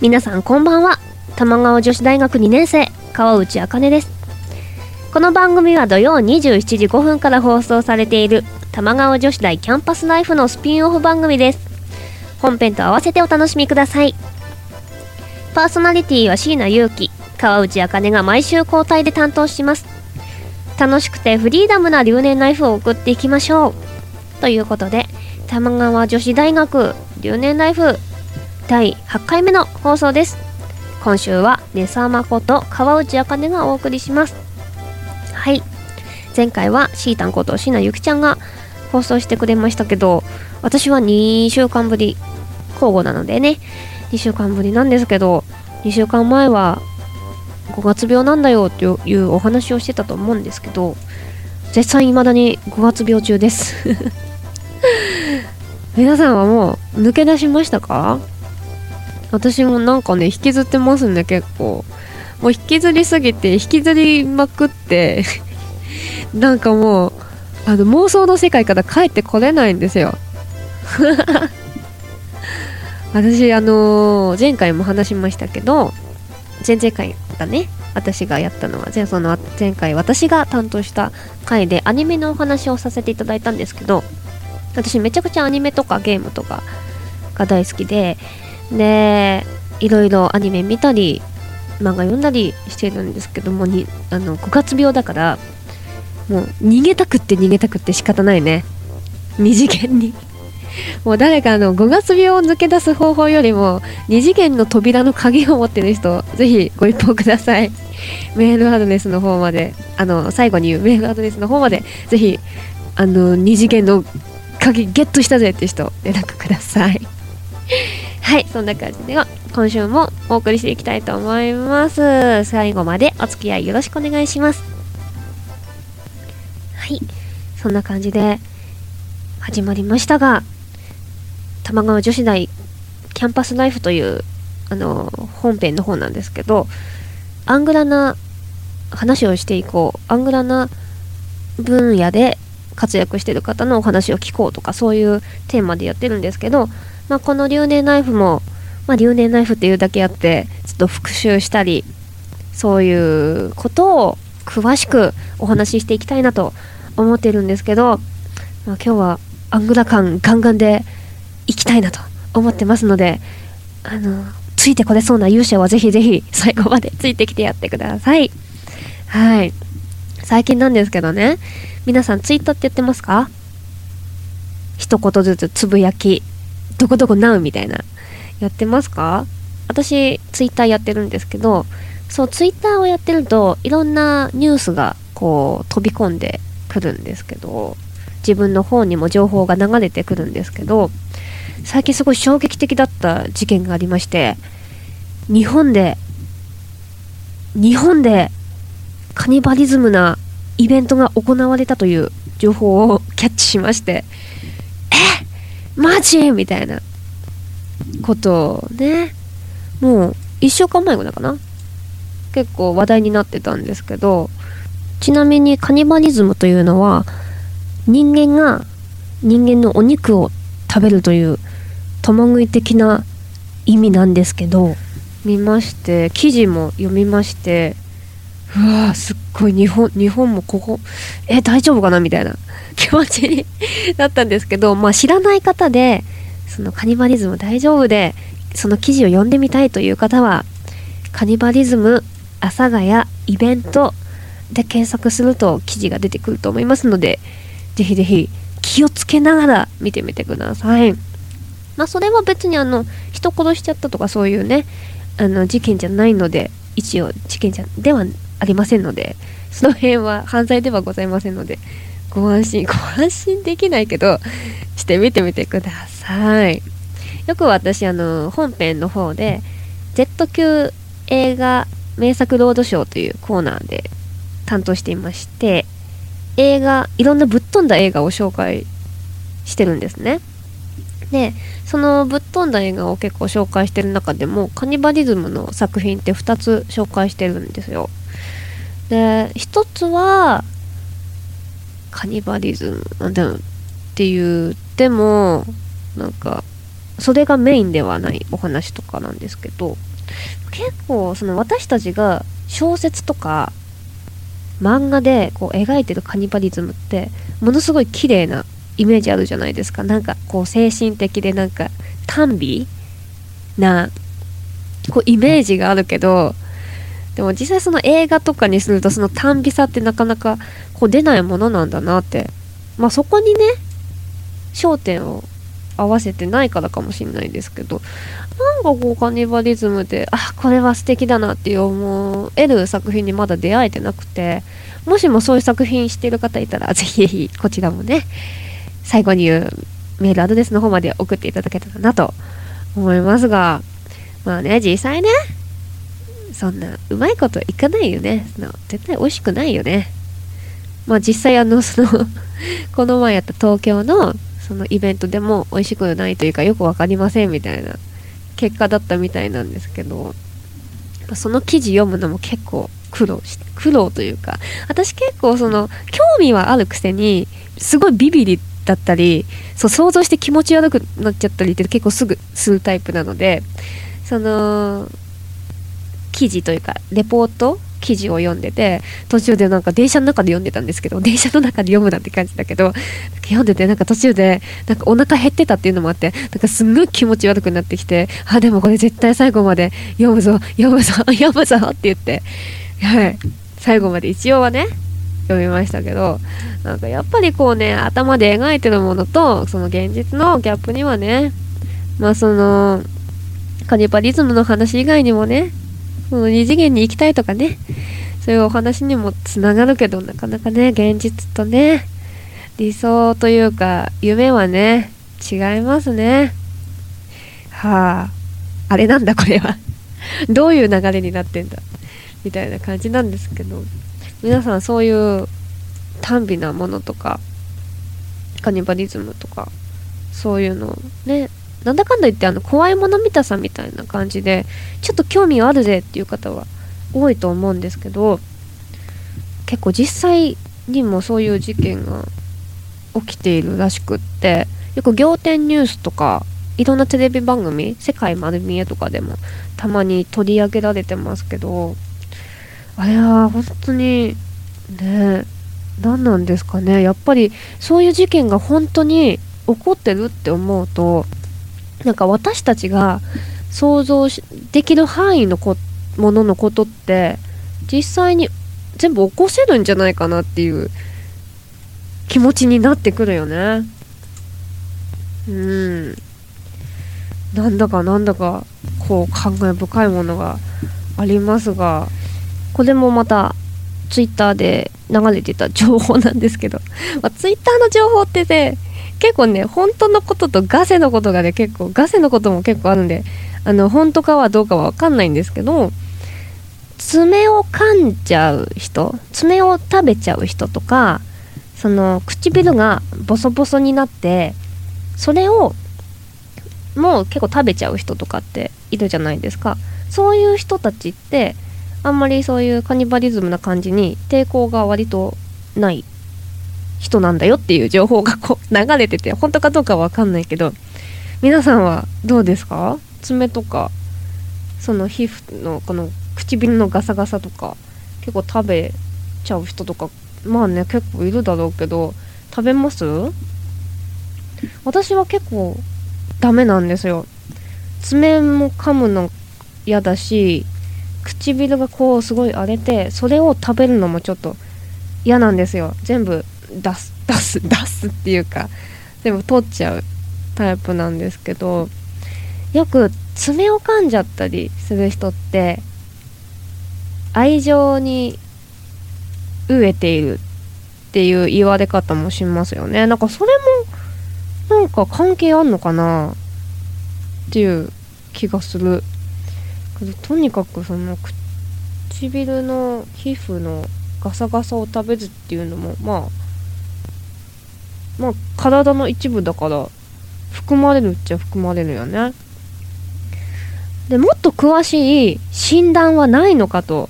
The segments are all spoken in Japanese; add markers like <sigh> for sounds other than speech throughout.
皆さんこんばんは。玉川女子大学2年生川内茜です。この番組は土曜27時5分から放送されている玉川女子大キャンパスライフのスピンオフ番組です。本編と合わせてお楽しみください。パーソナリティは椎名優樹川内茜が毎週交代で担当します。楽しくてフリーダムな留年ライフを送っていきましょう。ということで玉川女子大学留年ライフ第8回目の放送です。今週は根沢誠川内茜がお送りします。はい。前回はシータンこと椎名ゆきちゃんが放送してくれましたけど私は2週間ぶり交互なのでね2週間ぶりなんですけど2週間前は5月病なんだよっていうお話をしてたと思うんですけど絶賛未だに5月病中です。<laughs> 皆さんはもう抜け出しましたか？私もなんかね引きずってますね結構。もう引きずりすぎて引きずりまくって <laughs> なんかもうあの妄想の世界から帰ってこれないんですよ。<laughs> 私あのー前回も話しましたけど前々回だね。私がやったのは。前その前回私が担当した回でアニメのお話をさせていただいたんですけど私めちゃくちゃアニメとかゲームとかが大好きででいろいろアニメ見たり漫画読んだりしてるんですけどもにあの5月病だからもう逃げたくって逃げたくって仕方ないね。二次元に。<laughs> もう誰かあの5月病を抜け出す方法よりも二次元の扉の鍵を持ってる人ぜひご一報ください。<laughs> メールアドレスの方まであの最後に言うメールアドレスの方までぜひあの二次元の鍵ゲットしたぜって人連絡ください。はいそんな感じでは今週もお送りしていきたいと思います。最後までお付き合いよろしくお願いします。はいそんな感じで始まりましたが玉川女子大キャンパスライフというあの本編の方なんですけどアングラな話をしていこうアングラな分野で活躍してる方のお話を聞こうとかそういうテーマでやってるんですけど、まあ、この留年ナイフも、まあ、留年ナイフっていうだけあってちょっと復習したりそういうことを詳しくお話ししていきたいなと思ってるんですけど、まあ、今日はアングラ感ガンガンでいきたいなと思ってますのであのついてこれそうな勇者はぜひぜひ最後までついてきてやってください。はい。最近なんですけどね。皆さんツイッターってやってますか？一言ずつつぶやき。どこどこなうみたいな。やってますか？私ツイッターやってるんですけどそうツイッターをやってるといろんなニュースがこう飛び込んでくるんですけど自分の方にも情報が流れてくるんですけど最近すごい衝撃的だった事件がありまして日本で日本でカニバリズムなイベントが行われたという情報を <laughs> キャッチしましてマジ？みたいな。ことをね。もう1週間前ぐらいかな。結構話題になってたんですけど。ちなみにカニバリズムというのは人間が人間のお肉を食べるという共食い的な意味なんですけど見まして記事も読みましてうわすっごい日本日本もここえ大丈夫かなみたいな <laughs> 気持ちになったんですけどまあ知らない方でそのカニバリズム大丈夫でその記事を読んでみたいという方はカニバリズム阿佐ヶ谷イベントで検索すると記事が出てくると思いますのでぜひぜひ気をつけながら見てみてください。まあそれは別にあの人殺しちゃったとかそういうねあの事件じゃないので一応事件じゃではありませんのでその辺は犯罪ではございませんのでご安心 <laughs> ご安心できないけどしてみてみてください。よく私あの本編の方で Z 級映画名作ロードショーというコーナーで担当していまして映画いろんなぶっ飛んだ映画を紹介してるんですね。でそのぶっ飛んだ映画を結構紹介してる中でもカニバリズムの作品って2つ紹介してるんですよ。で1つはカニバリズム。でって言ってもなんかそれがメインではないお話とかなんですけど結構その私たちが小説とか漫画でこう描いてるカニバリズムってものすごい綺麗なイメージあるじゃないですか。なんかこう精神的でなんか短美なこうイメージがあるけどでも実際その映画とかにするとその短美さってなかなかこう出ないものなんだなって。まあそこにね焦点を合わせてないからかもしれないですけど。なんかこうカニバリズムであこれは素敵だなって思える作品にまだ出会えてなくて。もしもそういう作品してる方いたらぜひぜひこちらもね最後に言うメールアドレスの方まで送っていただけたらなと思いますが。まあね実際ねそんなうまいこといかないよね。その絶対美味しくないよね。まあ実際あのその <laughs> この前やった東京のそのイベントでも美味しくないというかよく分かりませんみたいな結果だったみたいなんですけどその記事読むのも結構苦労して苦労というか私結構その興味はあるくせにすごいビビりだったりそう想像して気持ち悪くなっちゃったりって結構すぐするタイプなのでその記事というかレポート記事を読んでて途中でなんか電車の中で読んでたんですけど <laughs> 電車の中で読むなって感じだけど読んでてなんか途中でなんかお腹減ってたっていうのもあってなんかすんごい気持ち悪くなってきてあでもこれ絶対最後まで読むぞ読むぞ <laughs> 読むぞって言ってはい。最後まで一応はね読みましたけどなんかやっぱりこうね頭で描いてるものとその現実のギャップにはねまあそのカニバリズムの話以外にもねその二次元に行きたいとかね。そういうお話にもつながるけどなかなかね現実とね理想というか夢はね違いますね。はああれなんだこれは。<laughs> どういう流れになってんだ。みたいな感じなんですけど。皆さんそういう短美なものとかカニバリズムとかそういうのねなんだかんだ言ってあの怖いもの見たさみたいな感じでちょっと興味あるぜっていう方は多いと思うんですけど結構実際にもそういう事件が起きているらしくってよく仰天ニュースとかいろんなテレビ番組世界丸見えとかでもたまに取り上げられてますけどあれは本当にね何なんですかね。やっぱりそういう事件が本当に起こってるって思うとなんか私たちが想像できる範囲のこもののことって実際に全部起こせるんじゃないかなっていう気持ちになってくるよね。うん。なんだかなんだかこう考え深いものがありますがこれもまたツイッターで流れてた情報なんですけど、まあ、ツイッターの情報ってね結構ね本当のこととガセのことがね結構ガセのことも結構あるんであの本当かはどうかは分かんないんですけど爪を噛んじゃう人爪を食べちゃう人とかその唇がボソボソになってそれをもう結構食べちゃう人とかっているじゃないですか。そういう人たちってあんまりそういうカニバリズムな感じに抵抗が割とない人なんだよっていう情報がこう流れてて本当かどうかは分かんないけど皆さんはどうですか？爪とかその皮膚のこの唇のガサガサとか結構食べちゃう人とかまあね結構いるだろうけど食べます？私は結構ダメなんですよ。爪も噛むの嫌だし唇がこうすごい荒れてそれを食べるのもちょっと嫌なんですよ。全部出す出す <laughs> 出すっていうか全部取っちゃうタイプなんですけどよく爪を噛んじゃったりする人って愛情に飢えているっっていう言われ方もしますよね。なんかそれもなんか関係あんのかなっていう気がする。とにかくその唇の皮膚のガサガサを食べずっていうのもまあまあ体の一部だから含まれるっちゃ含まれるよね。でもっと詳しい診断はないのかと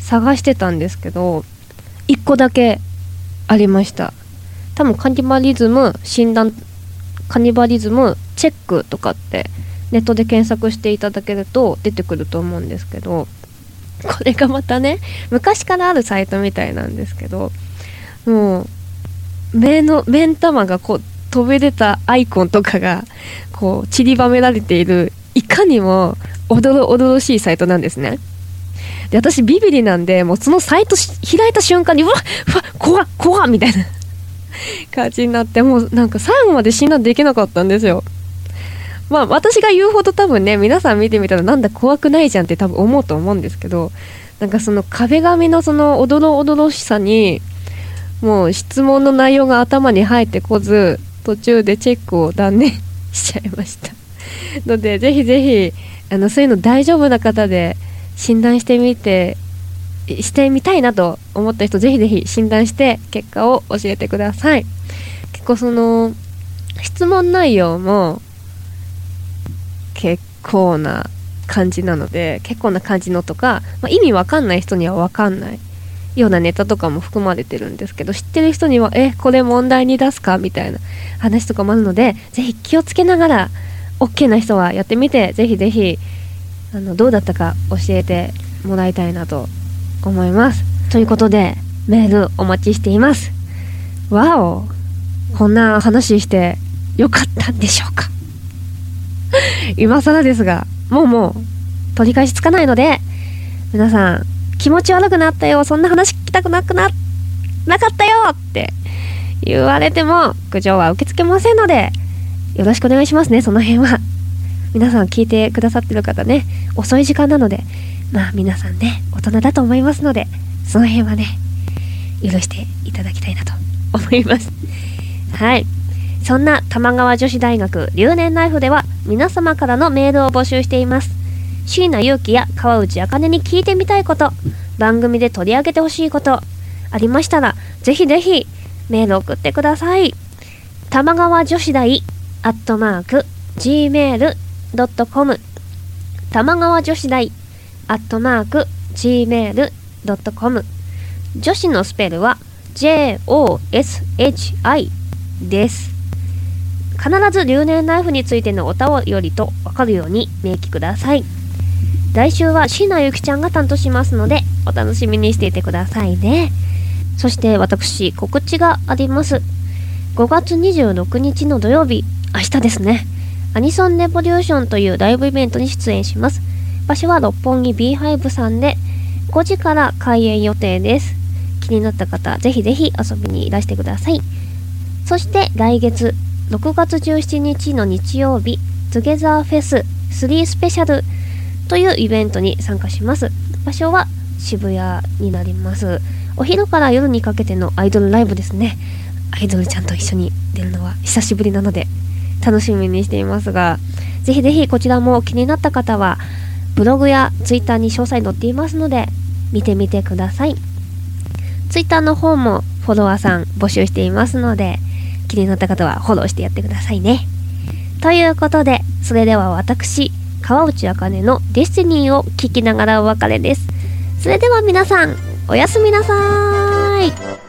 探してたんですけど1個だけありました。多分カニバリズム診断カニバリズムチェックとかってネットで検索していただけると出てくると思うんですけどこれがまたね昔からあるサイトみたいなんですけどもう目の目ん玉がこう飛び出たアイコンとかがこう散りばめられているいかにもおどろおどろしいサイトなんですね。で私ビビリなんでもうそのサイト開いた瞬間にうわうわ怖っ怖っみたいな。感じになってもうなんか最後まで診断できなかったんですよ。まあ私が言うほど多分ね皆さん見てみたらなんだ怖くないじゃんって多分思うと思うんですけどなんかその壁紙のそのおどろおどろしさにもう質問の内容が頭に入ってこず途中でチェックを断念しちゃいました。のでぜひぜひあのそういうの大丈夫な方で診断してみてしてみたいなと思った人ぜひぜひ診断して結果を教えてください。結構その質問内容も結構な感じなので結構な感じのとか、まあ、意味わかんない人にはわかんない。ようなネタとかも含まれてるんですけど知ってる人にはえこれ問題に出すか？みたいな話とかもあるのでぜひ気をつけながら OK な人はやってみてぜひぜひあのどうだったか教えてもらいたいなと思います。ということでメールお待ちしています。わおこんな話してよかったんでしょうか？<laughs> 今更ですが、もうもう、取り返しつかないので、皆さん、気持ち悪くなったよ、そんな話聞きたくなくな、なかったよって言われても、苦情は受け付けませんので、よろしくお願いしますね、その辺は。皆さん聞いてくださってる方ね、遅い時間なので、まあ皆さんね、大人だと思いますので、その辺はね、許していただきたいなと思います。<laughs> はい。そんな玉川女子大学留年ナイフでは皆様からのメールを募集しています椎名祐希や川内茜に聞いてみたいこと番組で取り上げてほしいことありましたらぜひぜひメール送ってください。玉川女子大アットマーク gmail.com 玉川女子大アットマーク gmail.com 女子のスペルは JOSHI です。必ず留年ナイフについてのお便りと分かるように明記ください。来週は椎名ゆきちゃんが担当しますのでお楽しみにしていてくださいね。そして私告知があります。5月26日の土曜日明日ですね。アニソンレボリューションというライブイベントに出演します。場所は六本木 B ハイブさんで5時から開演予定です。気になった方ぜひぜひ遊びにいらしてください。そして来月6月17日の日曜日、トゥゲザーフェス3スペシャル。というイベントに参加します。場所は渋谷になります。お昼から夜にかけてのアイドルライブですね。アイドルちゃんと一緒に出るのは久しぶりなので楽しみにしていますが、ぜひぜひこちらも気になった方は、ブログやツイッターに詳細載っていますので、見てみてください。ツイッターの方もフォロワーさん募集していますので、気になった方はフォローしてやってくださいね。ということで、それでは私、川内茜のデスティニーを聞きながらお別れです。それでは皆さん、おやすみなさーい。